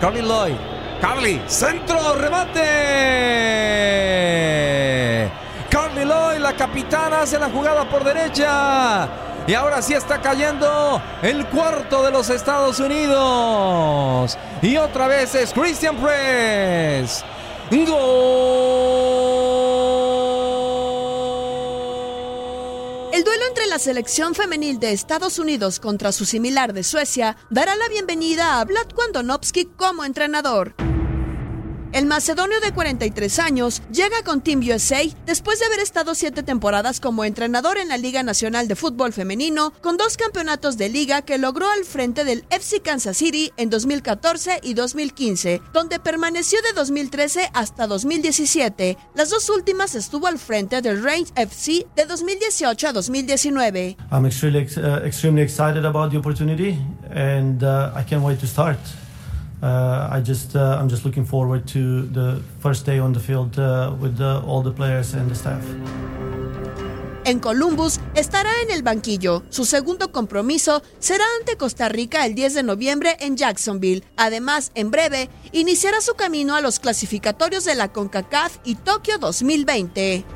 Carly Lloyd. Carly, centro, remate. Carly Lloyd, la capitana, hace la jugada por derecha. Y ahora sí está cayendo el cuarto de los Estados Unidos. Y otra vez es Christian Press. Gol. El duelo entre la selección femenil de Estados Unidos contra su similar de Suecia dará la bienvenida a Vlad Kondonovsky como entrenador. El macedonio de 43 años llega con Team USA después de haber estado siete temporadas como entrenador en la Liga Nacional de Fútbol Femenino, con dos campeonatos de liga que logró al frente del FC Kansas City en 2014 y 2015, donde permaneció de 2013 hasta 2017. Las dos últimas estuvo al frente del Range FC de 2018 a 2019. I'm extremely, ex- uh, extremely excited about the opportunity, and uh, I can't wait to start. Uh, I just, uh, I'm just looking forward to the first day on the field uh, with all the players and the staff. En Columbus estará en el banquillo. Su segundo compromiso será ante Costa Rica el 10 de noviembre en Jacksonville. Además, en breve, iniciará su camino a los clasificatorios de la CONCACAF y Tokio 2020.